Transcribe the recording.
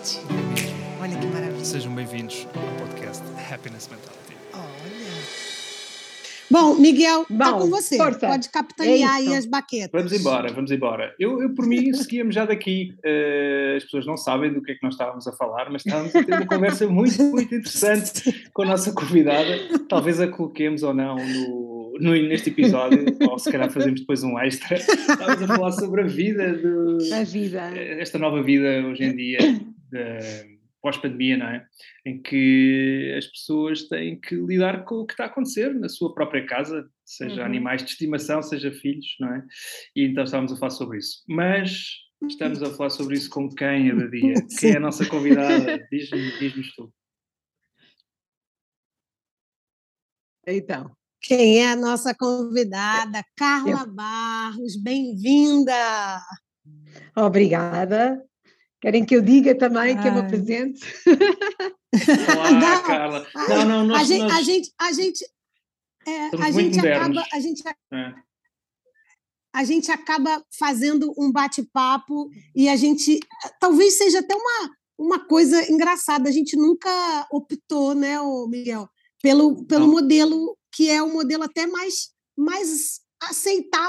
Olha que maravilha. Sejam bem-vindos ao podcast Happiness Mentality. Olha. Bom, Miguel, está com você. Porta. Pode capitanear é aí as baquetas. Vamos embora, vamos embora. Eu, eu por mim, seguíamos já daqui. Uh, as pessoas não sabem do que é que nós estávamos a falar, mas estávamos a ter uma conversa muito, muito interessante com a nossa convidada. Talvez a coloquemos ou não no, no, neste episódio, ou se calhar fazemos depois um extra, estávamos a falar sobre a vida do, a vida. esta nova vida hoje em dia pós-pandemia, não é? Em que as pessoas têm que lidar com o que está a acontecer na sua própria casa, seja Uhum. animais de estimação, seja filhos, não é? E então estávamos a falar sobre isso. Mas estamos a falar sobre isso com quem, Adadia? Quem é a nossa convidada? Diz-me- Diz-nos tu. Então, Quem é a nossa convidada? Carla Barros, bem-vinda! obrigada. Querem que eu diga também que eu me Ai. apresente? Olá, Não, Carla. ai, Não, não, nós, a, gente, nós- a gente, a gente, é, a gente acaba, a gente, é. a gente acaba fazendo um bate-papo e a gente, talvez seja até uma, uma coisa engraçada. A gente nunca optou, né, Miguel, pelo, pelo Não. modelo que é um modelo até mais, mais aceitável